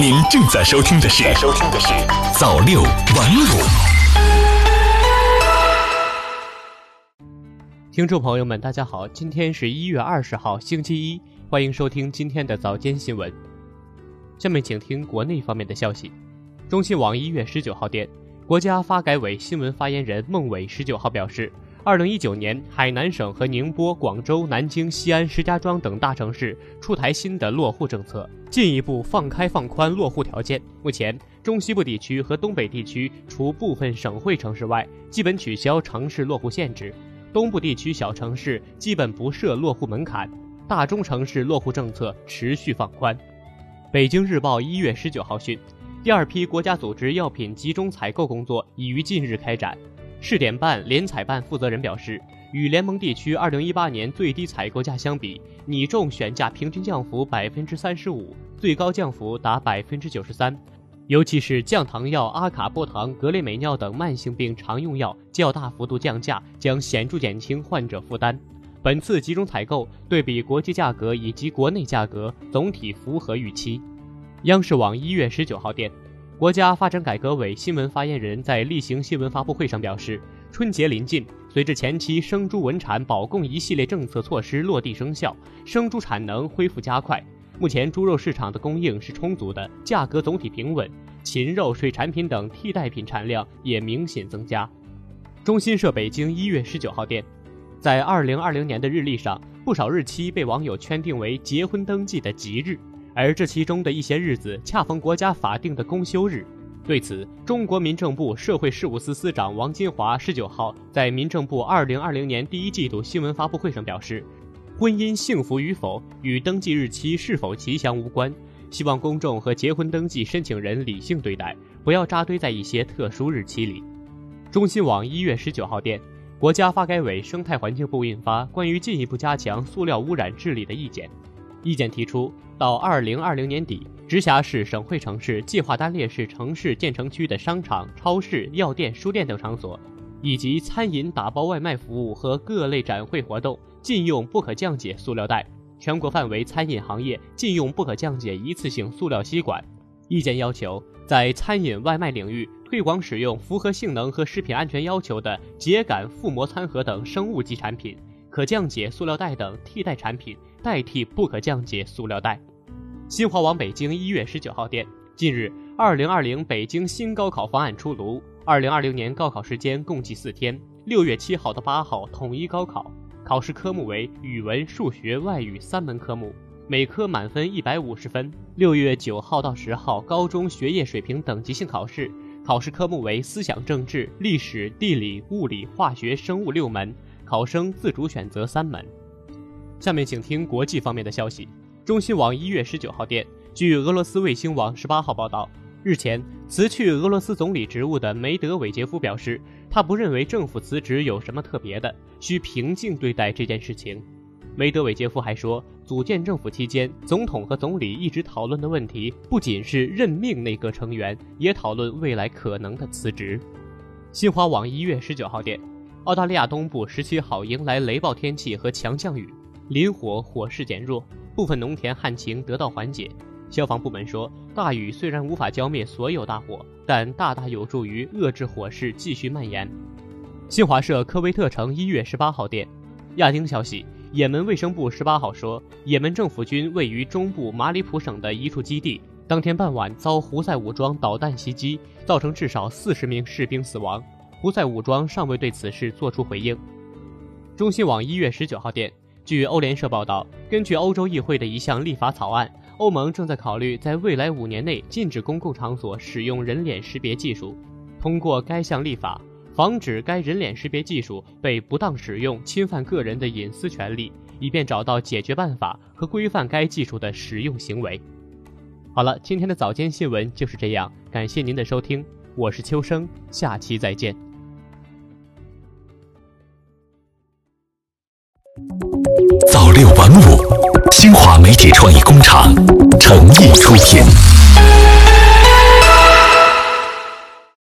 您正在收听的是《收听的是早六晚五》。听众朋友们，大家好，今天是一月二十号，星期一，欢迎收听今天的早间新闻。下面请听国内方面的消息。中新网一月十九号电，国家发改委新闻发言人孟伟十九号表示。二零一九年，海南省和宁波、广州、南京、西安、石家庄等大城市出台新的落户政策，进一步放开放宽落户条件。目前，中西部地区和东北地区除部分省会城市外，基本取消城市落户限制；东部地区小城市基本不设落户门槛，大中城市落户政策持续放宽。北京日报一月十九号讯，第二批国家组织药品集中采购工作已于近日开展。试点办联采办负责人表示，与联盟地区2018年最低采购价相比，拟中选价平均降幅百分之三十五，最高降幅达百分之九十三。尤其是降糖药阿卡波糖、格列美脲等慢性病常用药较大幅度降价，将显著减轻患者负担。本次集中采购对比国际价格以及国内价格，总体符合预期。央视网一月十九号电。国家发展改革委新闻发言人，在例行新闻发布会上表示，春节临近，随着前期生猪稳产保供一系列政策措施落地生效，生猪产能恢复加快。目前猪肉市场的供应是充足的，价格总体平稳，禽肉、水产品等替代品产量也明显增加。中新社北京一月十九号电，在二零二零年的日历上，不少日期被网友圈定为结婚登记的吉日。而这其中的一些日子恰逢国家法定的公休日，对此，中国民政部社会事务司司长王金华十九号在民政部二零二零年第一季度新闻发布会上表示，婚姻幸福与否与登记日期是否吉祥无关，希望公众和结婚登记申请人理性对待，不要扎堆在一些特殊日期里。中新网一月十九号电，国家发改委、生态环境部印发关于进一步加强塑料污染治理的意见，意见提出。到二零二零年底，直辖市、省会城市、计划单列市城市建成区的商场、超市、药店、书店等场所，以及餐饮打包外卖服务和各类展会活动，禁用不可降解塑料袋。全国范围餐饮行业禁用不可降解一次性塑料吸管。意见要求，在餐饮外卖领域推广使用符合性能和食品安全要求的秸秆覆膜餐盒等生物基产品，可降解塑料袋等替代产品。代替不可降解塑料袋。新华网北京一月十九号电，近日，二零二零北京新高考方案出炉。二零二零年高考时间共计四天，六月七号到八号统一高考。考试科目为语文、数学、外语三门科目，每科满分一百五十分。六月九号到十号高中学业水平等级性考试，考试科目为思想政治、历史、地理、物理、化学、生物六门，考生自主选择三门。下面请听国际方面的消息。中新网一月十九号电，据俄罗斯卫星网十八号报道，日前辞去俄罗斯总理职务的梅德韦杰夫表示，他不认为政府辞职有什么特别的，需平静对待这件事情。梅德韦杰夫还说，组建政府期间，总统和总理一直讨论的问题不仅是任命内阁成员，也讨论未来可能的辞职。新华网一月十九号电，澳大利亚东部十七号迎来雷暴天气和强降雨。林火火势减弱，部分农田旱情得到缓解。消防部门说，大雨虽然无法浇灭所有大火，但大大有助于遏制火势继续蔓延。新华社科威特城一月十八号电，亚丁消息，也门卫生部十八号说，也门政府军位于中部马里普省的一处基地，当天傍晚遭胡塞武装导弹袭击，造成至少四十名士兵死亡。胡塞武装尚未对此事作出回应。中新网一月十九号电。据欧联社报道，根据欧洲议会的一项立法草案，欧盟正在考虑在未来五年内禁止公共场所使用人脸识别技术。通过该项立法，防止该人脸识别技术被不当使用，侵犯个人的隐私权利，以便找到解决办法和规范该技术的使用行为。好了，今天的早间新闻就是这样，感谢您的收听，我是秋生，下期再见。六晚五，新华媒体创意工厂诚意出品。